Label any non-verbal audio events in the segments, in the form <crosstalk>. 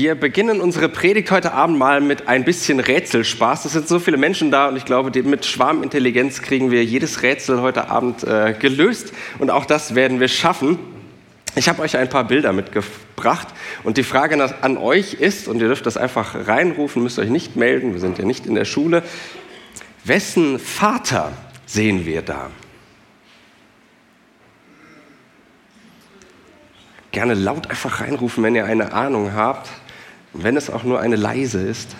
Wir beginnen unsere Predigt heute Abend mal mit ein bisschen Rätselspaß. Es sind so viele Menschen da und ich glaube, mit Schwarmintelligenz kriegen wir jedes Rätsel heute Abend äh, gelöst und auch das werden wir schaffen. Ich habe euch ein paar Bilder mitgebracht und die Frage an euch ist, und ihr dürft das einfach reinrufen, müsst euch nicht melden, wir sind ja nicht in der Schule, wessen Vater sehen wir da? Gerne laut einfach reinrufen, wenn ihr eine Ahnung habt wenn es auch nur eine leise ist.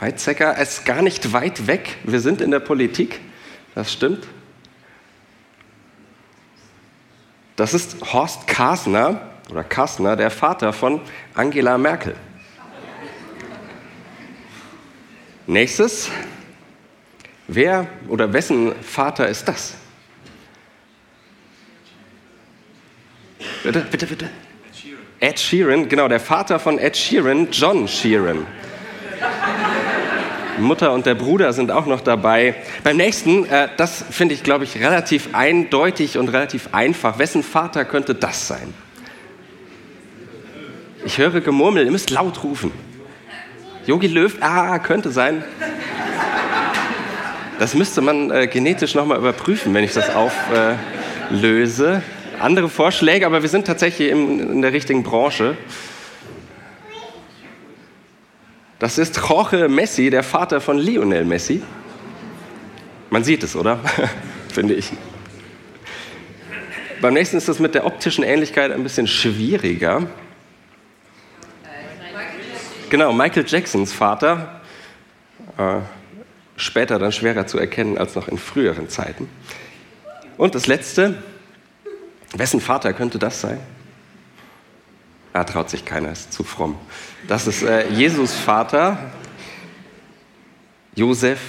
Weizsäcker ist gar nicht weit weg. Wir sind in der Politik, das stimmt. Das ist Horst Kasner oder Kastner, der Vater von Angela Merkel. Nächstes. Wer oder wessen Vater ist das? Bitte, bitte, bitte. Ed Sheeran, genau, der Vater von Ed Sheeran, John Sheeran. Mutter und der Bruder sind auch noch dabei. Beim nächsten, äh, das finde ich, glaube ich, relativ eindeutig und relativ einfach. Wessen Vater könnte das sein? Ich höre Gemurmel, ihr müsst laut rufen. Yogi Löw, ah, könnte sein. Das müsste man äh, genetisch nochmal überprüfen, wenn ich das auflöse. Äh, andere Vorschläge, aber wir sind tatsächlich in, der richtigen Branche. Das ist Jorge Messi, der Vater von Lionel Messi. Man sieht es, oder? <laughs> Finde ich. Beim nächsten ist das mit der optischen Ähnlichkeit ein bisschen schwieriger. Genau, Michael Jacksons Vater. Äh, später dann schwerer zu erkennen als noch in früheren Zeiten. Und das letzte, Wessen Vater könnte das sein? Er traut sich keiner, ist zu fromm. Das ist äh, Jesus Vater, Josef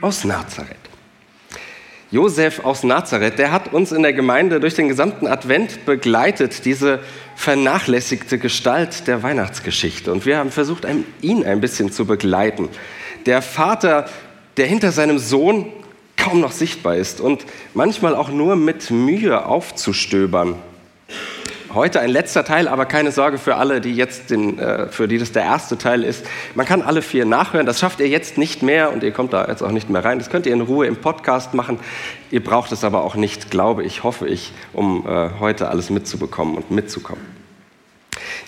aus Nazareth. Josef aus Nazareth, der hat uns in der Gemeinde durch den gesamten Advent begleitet, diese vernachlässigte Gestalt der Weihnachtsgeschichte. Und wir haben versucht, ihn ein bisschen zu begleiten. Der Vater, der hinter seinem Sohn kaum noch sichtbar ist und manchmal auch nur mit Mühe aufzustöbern. Heute ein letzter Teil, aber keine Sorge für alle, die jetzt den, äh, für die das der erste Teil ist. Man kann alle vier nachhören. Das schafft ihr jetzt nicht mehr und ihr kommt da jetzt auch nicht mehr rein. Das könnt ihr in Ruhe im Podcast machen. Ihr braucht es aber auch nicht, glaube ich, hoffe ich, um äh, heute alles mitzubekommen und mitzukommen.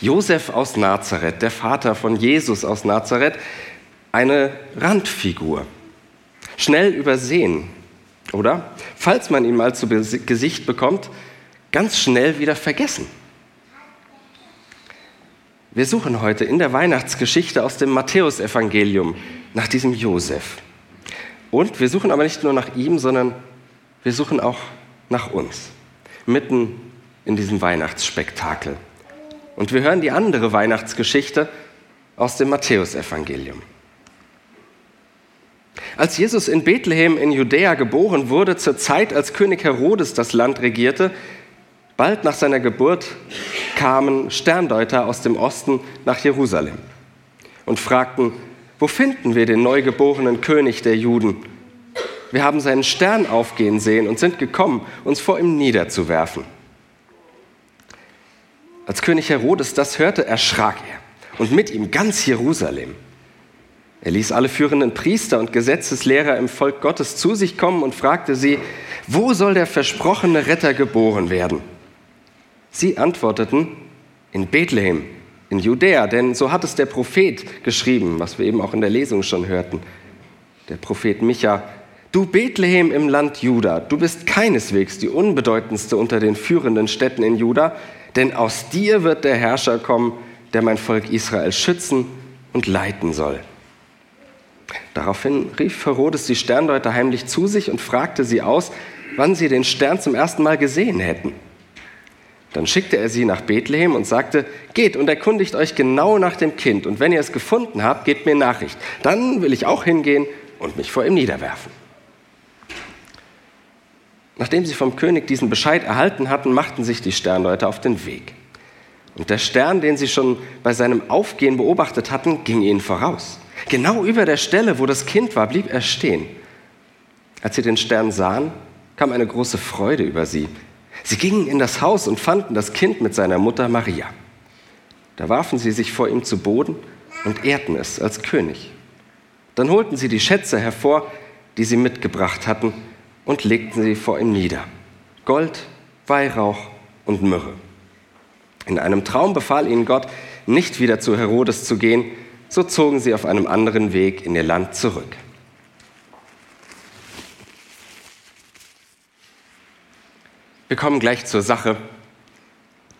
Josef aus Nazareth, der Vater von Jesus aus Nazareth, eine Randfigur schnell übersehen, oder? Falls man ihn mal zu Gesicht bekommt, ganz schnell wieder vergessen. Wir suchen heute in der Weihnachtsgeschichte aus dem Matthäusevangelium nach diesem Josef. Und wir suchen aber nicht nur nach ihm, sondern wir suchen auch nach uns, mitten in diesem Weihnachtsspektakel. Und wir hören die andere Weihnachtsgeschichte aus dem Matthäusevangelium. Als Jesus in Bethlehem in Judäa geboren wurde, zur Zeit, als König Herodes das Land regierte, bald nach seiner Geburt kamen Sterndeuter aus dem Osten nach Jerusalem und fragten, wo finden wir den neugeborenen König der Juden? Wir haben seinen Stern aufgehen sehen und sind gekommen, uns vor ihm niederzuwerfen. Als König Herodes das hörte, erschrak er und mit ihm ganz Jerusalem. Er ließ alle führenden Priester und Gesetzeslehrer im Volk Gottes zu sich kommen und fragte sie, wo soll der versprochene Retter geboren werden? Sie antworteten, in Bethlehem, in Judäa, denn so hat es der Prophet geschrieben, was wir eben auch in der Lesung schon hörten. Der Prophet Micha, du Bethlehem im Land Juda, du bist keineswegs die unbedeutendste unter den führenden Städten in Juda, denn aus dir wird der Herrscher kommen, der mein Volk Israel schützen und leiten soll. Daraufhin rief Herodes die Sterndeuter heimlich zu sich und fragte sie aus, wann sie den Stern zum ersten Mal gesehen hätten. Dann schickte er sie nach Bethlehem und sagte, geht und erkundigt euch genau nach dem Kind und wenn ihr es gefunden habt, gebt mir Nachricht. Dann will ich auch hingehen und mich vor ihm niederwerfen. Nachdem sie vom König diesen Bescheid erhalten hatten, machten sich die Sterndeuter auf den Weg. Und der Stern, den sie schon bei seinem Aufgehen beobachtet hatten, ging ihnen voraus. Genau über der Stelle, wo das Kind war, blieb er stehen. Als sie den Stern sahen, kam eine große Freude über sie. Sie gingen in das Haus und fanden das Kind mit seiner Mutter Maria. Da warfen sie sich vor ihm zu Boden und ehrten es als König. Dann holten sie die Schätze hervor, die sie mitgebracht hatten, und legten sie vor ihm nieder. Gold, Weihrauch und Myrrhe. In einem Traum befahl ihnen Gott, nicht wieder zu Herodes zu gehen, so zogen sie auf einem anderen Weg in ihr Land zurück. Wir kommen gleich zur Sache.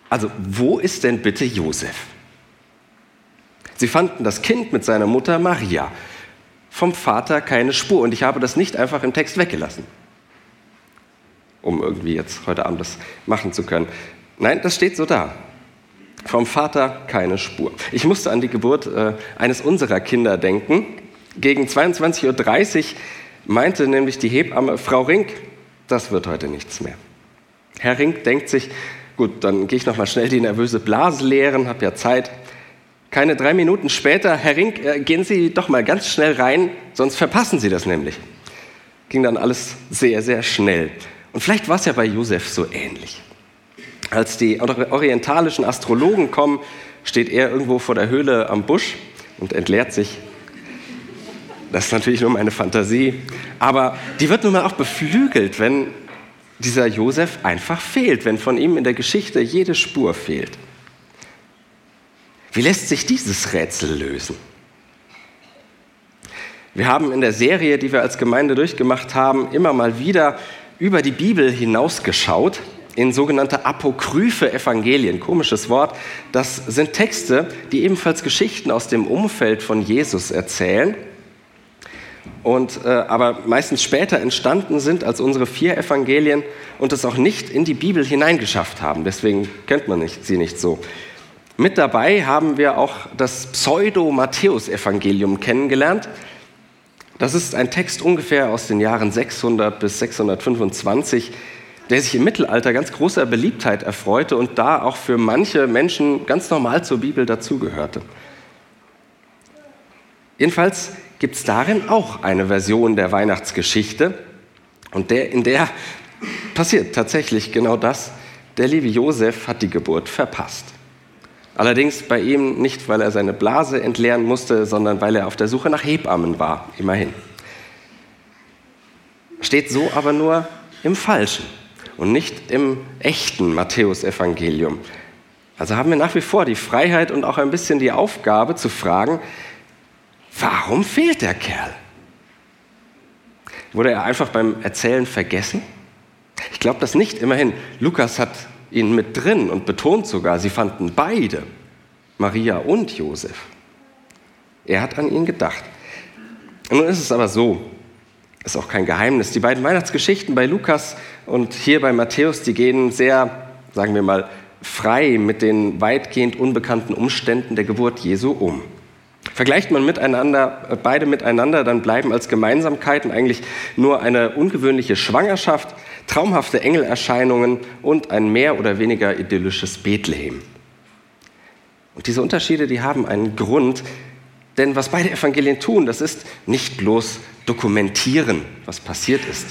Also, wo ist denn bitte Josef? Sie fanden das Kind mit seiner Mutter Maria. Vom Vater keine Spur. Und ich habe das nicht einfach im Text weggelassen, um irgendwie jetzt heute Abend das machen zu können. Nein, das steht so da. Vom Vater keine Spur. Ich musste an die Geburt äh, eines unserer Kinder denken. Gegen 22.30 Uhr meinte nämlich die Hebamme, Frau Rink, das wird heute nichts mehr. Herr Rink denkt sich, gut, dann gehe ich noch mal schnell die nervöse Blase leeren, habe ja Zeit. Keine drei Minuten später, Herr Rink, äh, gehen Sie doch mal ganz schnell rein, sonst verpassen Sie das nämlich. Ging dann alles sehr, sehr schnell. Und vielleicht war es ja bei Josef so ähnlich. Als die orientalischen Astrologen kommen, steht er irgendwo vor der Höhle am Busch und entleert sich. Das ist natürlich nur meine Fantasie. Aber die wird nun mal auch beflügelt, wenn dieser Josef einfach fehlt, wenn von ihm in der Geschichte jede Spur fehlt. Wie lässt sich dieses Rätsel lösen? Wir haben in der Serie, die wir als Gemeinde durchgemacht haben, immer mal wieder über die Bibel hinausgeschaut in sogenannte apokryphe Evangelien. Komisches Wort. Das sind Texte, die ebenfalls Geschichten aus dem Umfeld von Jesus erzählen und äh, aber meistens später entstanden sind als unsere vier Evangelien und es auch nicht in die Bibel hineingeschafft haben. Deswegen kennt man nicht, sie nicht so. Mit dabei haben wir auch das Pseudo-Matthäus-Evangelium kennengelernt. Das ist ein Text ungefähr aus den Jahren 600 bis 625, der sich im Mittelalter ganz großer Beliebtheit erfreute und da auch für manche Menschen ganz normal zur Bibel dazugehörte. Jedenfalls gibt es darin auch eine Version der Weihnachtsgeschichte und der, in der passiert tatsächlich genau das. Der liebe Josef hat die Geburt verpasst. Allerdings bei ihm nicht, weil er seine Blase entleeren musste, sondern weil er auf der Suche nach Hebammen war, immerhin. Steht so aber nur im Falschen und nicht im echten Matthäusevangelium. Also haben wir nach wie vor die Freiheit und auch ein bisschen die Aufgabe zu fragen, warum fehlt der Kerl? Wurde er einfach beim Erzählen vergessen? Ich glaube das nicht. Immerhin, Lukas hat ihn mit drin und betont sogar, sie fanden beide, Maria und Josef. Er hat an ihn gedacht. nun ist es aber so, ist auch kein Geheimnis. Die beiden Weihnachtsgeschichten bei Lukas und hier bei Matthäus, die gehen sehr, sagen wir mal, frei mit den weitgehend unbekannten Umständen der Geburt Jesu um. Vergleicht man miteinander, beide miteinander, dann bleiben als Gemeinsamkeiten eigentlich nur eine ungewöhnliche Schwangerschaft, traumhafte Engelerscheinungen und ein mehr oder weniger idyllisches Bethlehem. Und diese Unterschiede, die haben einen Grund, denn was beide Evangelien tun, das ist nicht bloß dokumentieren, was passiert ist,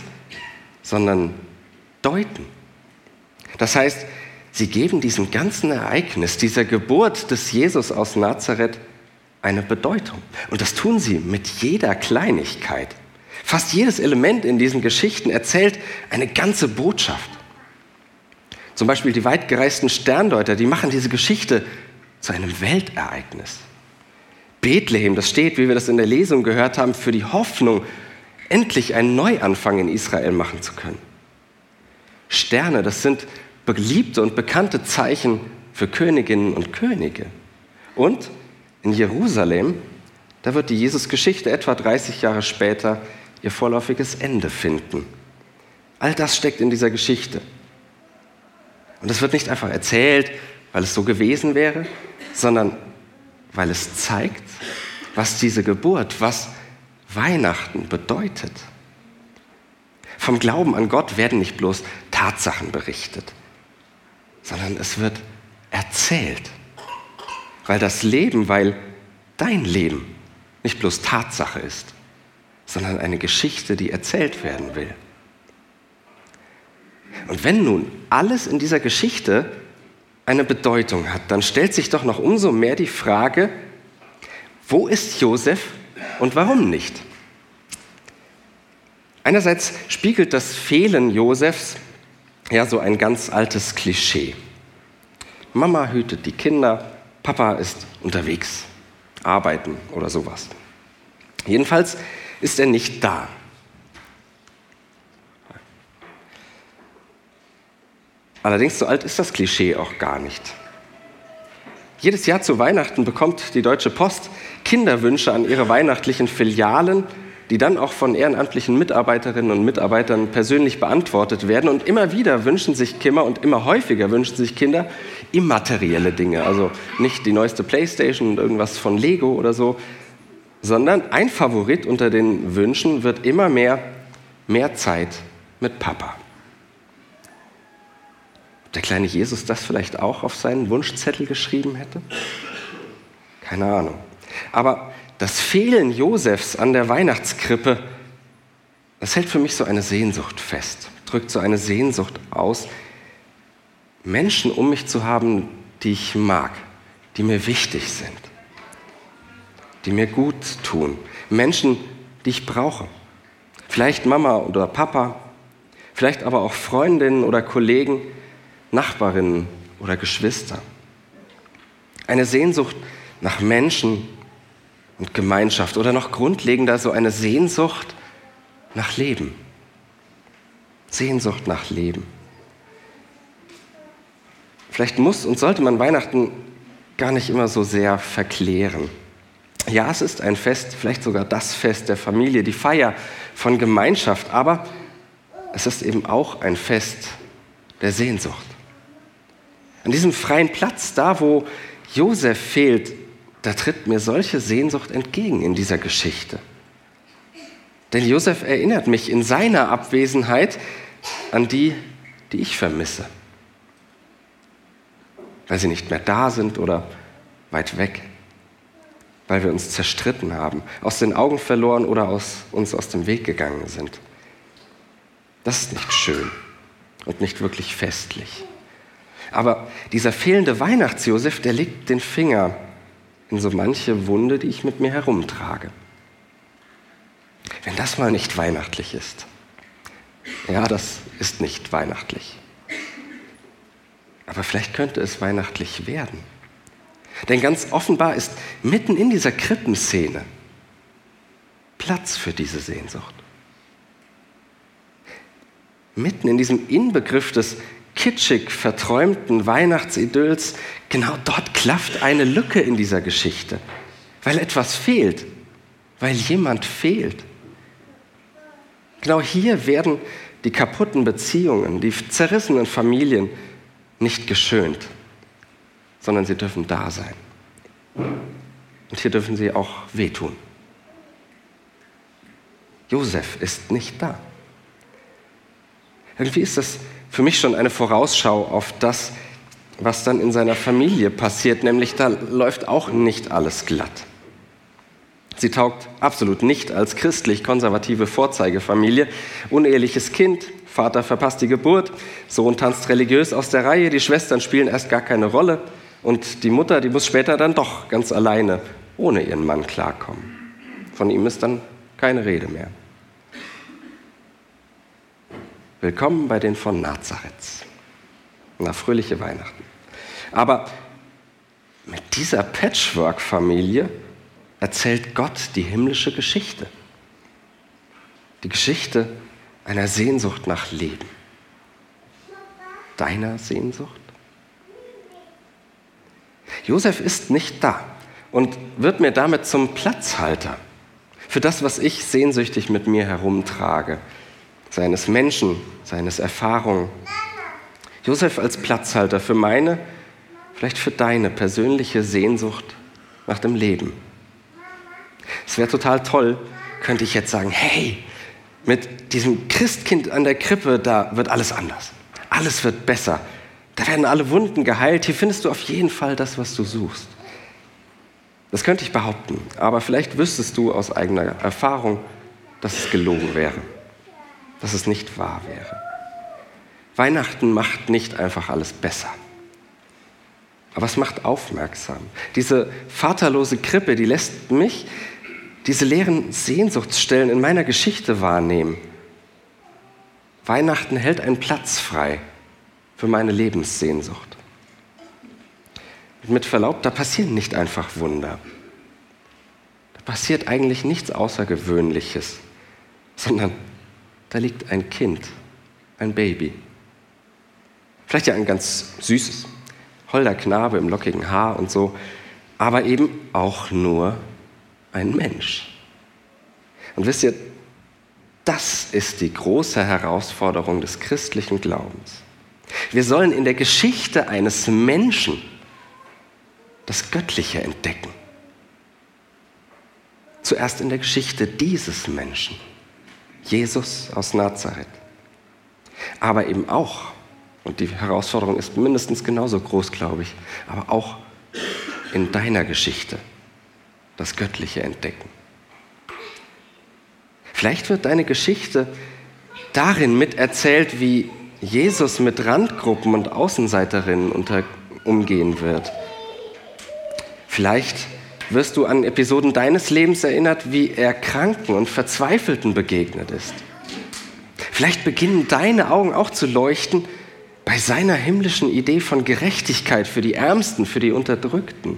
sondern deuten. Das heißt, sie geben diesem ganzen Ereignis, dieser Geburt des Jesus aus Nazareth, eine Bedeutung. Und das tun sie mit jeder Kleinigkeit. Fast jedes Element in diesen Geschichten erzählt eine ganze Botschaft. Zum Beispiel die weitgereisten Sterndeuter, die machen diese Geschichte zu einem Weltereignis. Bethlehem, das steht, wie wir das in der Lesung gehört haben, für die Hoffnung, endlich einen Neuanfang in Israel machen zu können. Sterne, das sind beliebte und bekannte Zeichen für Königinnen und Könige. Und in Jerusalem, da wird die Jesus-Geschichte etwa 30 Jahre später ihr vorläufiges Ende finden. All das steckt in dieser Geschichte. Und es wird nicht einfach erzählt, weil es so gewesen wäre, sondern weil es zeigt, was diese Geburt, was Weihnachten bedeutet. Vom Glauben an Gott werden nicht bloß Tatsachen berichtet, sondern es wird erzählt. Weil das Leben, weil dein Leben nicht bloß Tatsache ist, sondern eine Geschichte, die erzählt werden will. Und wenn nun alles in dieser Geschichte eine Bedeutung hat, dann stellt sich doch noch umso mehr die Frage, wo ist Josef und warum nicht? Einerseits spiegelt das Fehlen Josefs ja so ein ganz altes Klischee. Mama hütet die Kinder, Papa ist unterwegs, arbeiten oder sowas. Jedenfalls ist er nicht da. Allerdings so alt ist das Klischee auch gar nicht. Jedes Jahr zu Weihnachten bekommt die Deutsche Post Kinderwünsche an ihre weihnachtlichen Filialen, die dann auch von ehrenamtlichen Mitarbeiterinnen und Mitarbeitern persönlich beantwortet werden. Und immer wieder wünschen sich Kinder und immer häufiger wünschen sich Kinder immaterielle Dinge. Also nicht die neueste Playstation und irgendwas von Lego oder so, sondern ein Favorit unter den Wünschen wird immer mehr mehr Zeit mit Papa. Ob der kleine Jesus das vielleicht auch auf seinen Wunschzettel geschrieben hätte? Keine Ahnung. Aber das Fehlen Josefs an der Weihnachtskrippe, das hält für mich so eine Sehnsucht fest, drückt so eine Sehnsucht aus, Menschen um mich zu haben, die ich mag, die mir wichtig sind, die mir gut tun, Menschen, die ich brauche. Vielleicht Mama oder Papa, vielleicht aber auch Freundinnen oder Kollegen, Nachbarinnen oder Geschwister. Eine Sehnsucht nach Menschen, und Gemeinschaft oder noch grundlegender so eine Sehnsucht nach Leben. Sehnsucht nach Leben. Vielleicht muss und sollte man Weihnachten gar nicht immer so sehr verklären. Ja, es ist ein Fest, vielleicht sogar das Fest der Familie, die Feier von Gemeinschaft, aber es ist eben auch ein Fest der Sehnsucht. An diesem freien Platz, da wo Josef fehlt, da tritt mir solche Sehnsucht entgegen in dieser Geschichte. Denn Josef erinnert mich in seiner Abwesenheit an die, die ich vermisse. Weil sie nicht mehr da sind oder weit weg. Weil wir uns zerstritten haben, aus den Augen verloren oder aus, uns aus dem Weg gegangen sind. Das ist nicht schön und nicht wirklich festlich. Aber dieser fehlende Weihnachtsjosef, der legt den Finger in so manche Wunde, die ich mit mir herumtrage. Wenn das mal nicht weihnachtlich ist. Ja, das ist nicht weihnachtlich. Aber vielleicht könnte es weihnachtlich werden. Denn ganz offenbar ist mitten in dieser Krippenszene Platz für diese Sehnsucht. Mitten in diesem Inbegriff des kitschig verträumten Weihnachtsidylls, genau dort klafft eine Lücke in dieser Geschichte, weil etwas fehlt, weil jemand fehlt. Genau hier werden die kaputten Beziehungen, die zerrissenen Familien nicht geschönt, sondern sie dürfen da sein. Und hier dürfen sie auch wehtun. Josef ist nicht da. Irgendwie ist das für mich schon eine Vorausschau auf das, was dann in seiner Familie passiert, nämlich da läuft auch nicht alles glatt. Sie taugt absolut nicht als christlich-konservative Vorzeigefamilie. Uneheliches Kind, Vater verpasst die Geburt, Sohn tanzt religiös aus der Reihe, die Schwestern spielen erst gar keine Rolle und die Mutter, die muss später dann doch ganz alleine ohne ihren Mann klarkommen. Von ihm ist dann keine Rede mehr. Willkommen bei den von Nazareth. Na, fröhliche Weihnachten. Aber mit dieser Patchwork-Familie erzählt Gott die himmlische Geschichte. Die Geschichte einer Sehnsucht nach Leben. Deiner Sehnsucht? Josef ist nicht da und wird mir damit zum Platzhalter für das, was ich sehnsüchtig mit mir herumtrage seines Menschen, seines Erfahrungen. Josef als Platzhalter für meine, vielleicht für deine persönliche Sehnsucht nach dem Leben. Es wäre total toll, könnte ich jetzt sagen, hey, mit diesem Christkind an der Krippe, da wird alles anders. Alles wird besser. Da werden alle Wunden geheilt. Hier findest du auf jeden Fall das, was du suchst. Das könnte ich behaupten, aber vielleicht wüsstest du aus eigener Erfahrung, dass es gelogen wäre, dass es nicht wahr wäre. Weihnachten macht nicht einfach alles besser, aber es macht aufmerksam. Diese vaterlose Krippe, die lässt mich diese leeren Sehnsuchtsstellen in meiner Geschichte wahrnehmen. Weihnachten hält einen Platz frei für meine Lebenssehnsucht. Und mit Verlaub, da passieren nicht einfach Wunder. Da passiert eigentlich nichts Außergewöhnliches, sondern da liegt ein Kind, ein Baby. Vielleicht ja ein ganz süßes, holder Knabe im lockigen Haar und so, aber eben auch nur ein Mensch. Und wisst ihr, das ist die große Herausforderung des christlichen Glaubens. Wir sollen in der Geschichte eines Menschen das Göttliche entdecken. Zuerst in der Geschichte dieses Menschen, Jesus aus Nazareth. Aber eben auch, und die Herausforderung ist mindestens genauso groß, glaube ich, aber auch in deiner Geschichte das Göttliche entdecken. Vielleicht wird deine Geschichte darin miterzählt, wie Jesus mit Randgruppen und Außenseiterinnen unter, umgehen wird. Vielleicht wirst du an Episoden deines Lebens erinnert, wie er Kranken und Verzweifelten begegnet ist. Vielleicht beginnen deine Augen auch zu leuchten bei seiner himmlischen Idee von Gerechtigkeit für die Ärmsten, für die Unterdrückten.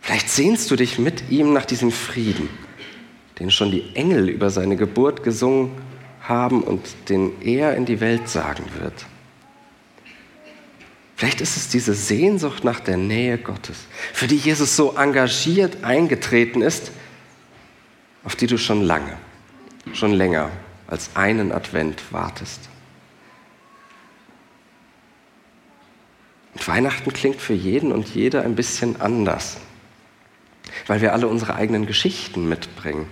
Vielleicht sehnst du dich mit ihm nach diesem Frieden, den schon die Engel über seine Geburt gesungen haben und den er in die Welt sagen wird. Vielleicht ist es diese Sehnsucht nach der Nähe Gottes, für die Jesus so engagiert eingetreten ist, auf die du schon lange, schon länger als einen Advent wartest. Und Weihnachten klingt für jeden und jede ein bisschen anders weil wir alle unsere eigenen Geschichten mitbringen,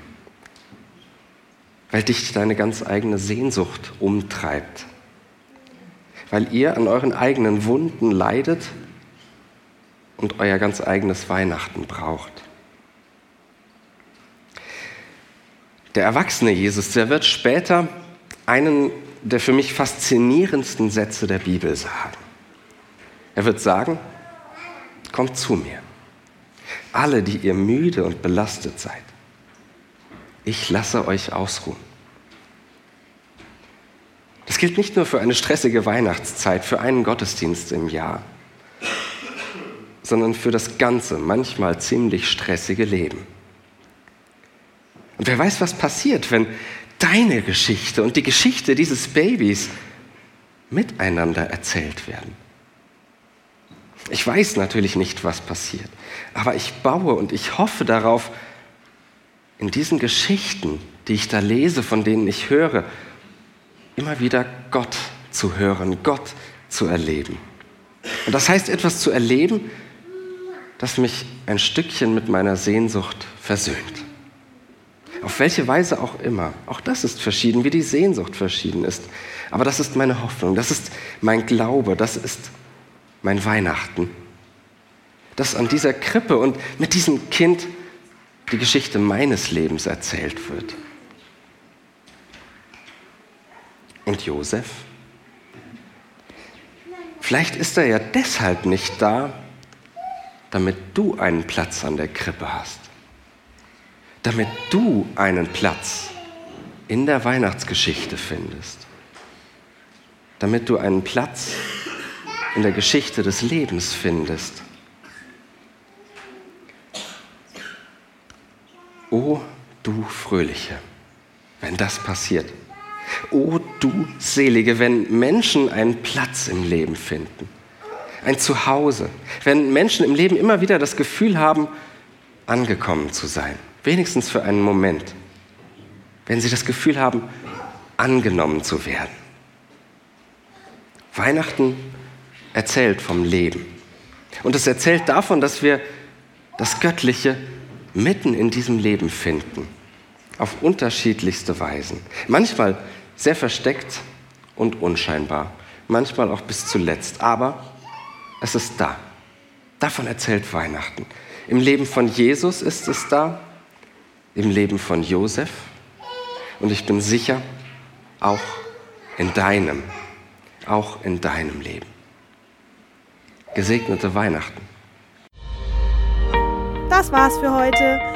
weil dich deine ganz eigene Sehnsucht umtreibt, weil ihr an euren eigenen Wunden leidet und euer ganz eigenes Weihnachten braucht. Der erwachsene Jesus, der wird später einen der für mich faszinierendsten Sätze der Bibel sagen. Er wird sagen, kommt zu mir alle, die ihr müde und belastet seid. Ich lasse euch ausruhen. Das gilt nicht nur für eine stressige Weihnachtszeit, für einen Gottesdienst im Jahr, sondern für das ganze, manchmal ziemlich stressige Leben. Und wer weiß, was passiert, wenn deine Geschichte und die Geschichte dieses Babys miteinander erzählt werden. Ich weiß natürlich nicht, was passiert, aber ich baue und ich hoffe darauf, in diesen Geschichten, die ich da lese, von denen ich höre, immer wieder Gott zu hören, Gott zu erleben. Und das heißt etwas zu erleben, das mich ein Stückchen mit meiner Sehnsucht versöhnt. Auf welche Weise auch immer. Auch das ist verschieden, wie die Sehnsucht verschieden ist. Aber das ist meine Hoffnung, das ist mein Glaube, das ist mein Weihnachten. Dass an dieser Krippe und mit diesem Kind die Geschichte meines Lebens erzählt wird. Und Josef? Vielleicht ist er ja deshalb nicht da, damit du einen Platz an der Krippe hast. Damit du einen Platz in der Weihnachtsgeschichte findest. Damit du einen Platz in der Geschichte des Lebens findest. O du Fröhliche, wenn das passiert. O du Selige, wenn Menschen einen Platz im Leben finden, ein Zuhause, wenn Menschen im Leben immer wieder das Gefühl haben, angekommen zu sein, wenigstens für einen Moment, wenn sie das Gefühl haben, angenommen zu werden. Weihnachten erzählt vom Leben. Und es erzählt davon, dass wir das Göttliche mitten in diesem Leben finden. Auf unterschiedlichste Weisen. Manchmal sehr versteckt und unscheinbar, manchmal auch bis zuletzt, aber es ist da. Davon erzählt Weihnachten. Im Leben von Jesus ist es da, im Leben von Josef und ich bin sicher, auch in deinem, auch in deinem Leben. Gesegnete Weihnachten. Das war's für heute.